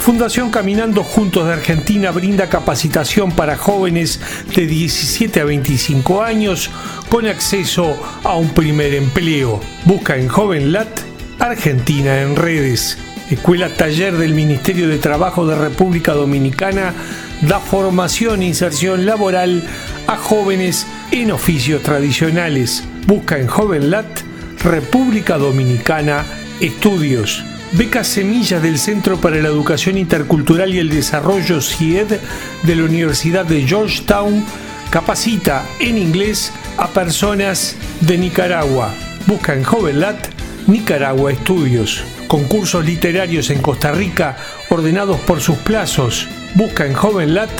Fundación Caminando Juntos de Argentina brinda capacitación para jóvenes de 17 a 25 años con acceso a un primer empleo. Busca en JovenLat Argentina en redes. Escuela Taller del Ministerio de Trabajo de República Dominicana da formación e inserción laboral a jóvenes en oficios tradicionales. Busca en JovenLat República Dominicana Estudios. Beca Semillas del Centro para la Educación Intercultural y el Desarrollo CIED de la Universidad de Georgetown capacita en inglés a personas de Nicaragua. Busca en JovenLat Nicaragua Estudios. Concursos literarios en Costa Rica ordenados por sus plazos. Busca en JovenLat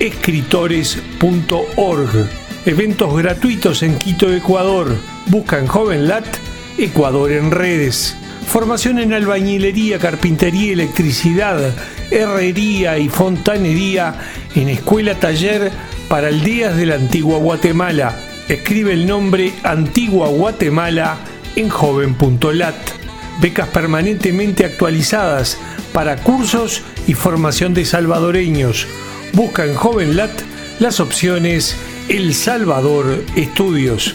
escritores.org. Eventos gratuitos en Quito, Ecuador. Busca en JovenLat Ecuador en redes. Formación en albañilería, carpintería, electricidad, herrería y fontanería en Escuela Taller para Aldeas de la Antigua Guatemala. Escribe el nombre Antigua Guatemala en joven.lat. Becas permanentemente actualizadas para cursos y formación de salvadoreños. Busca en JovenLat las opciones El Salvador Estudios.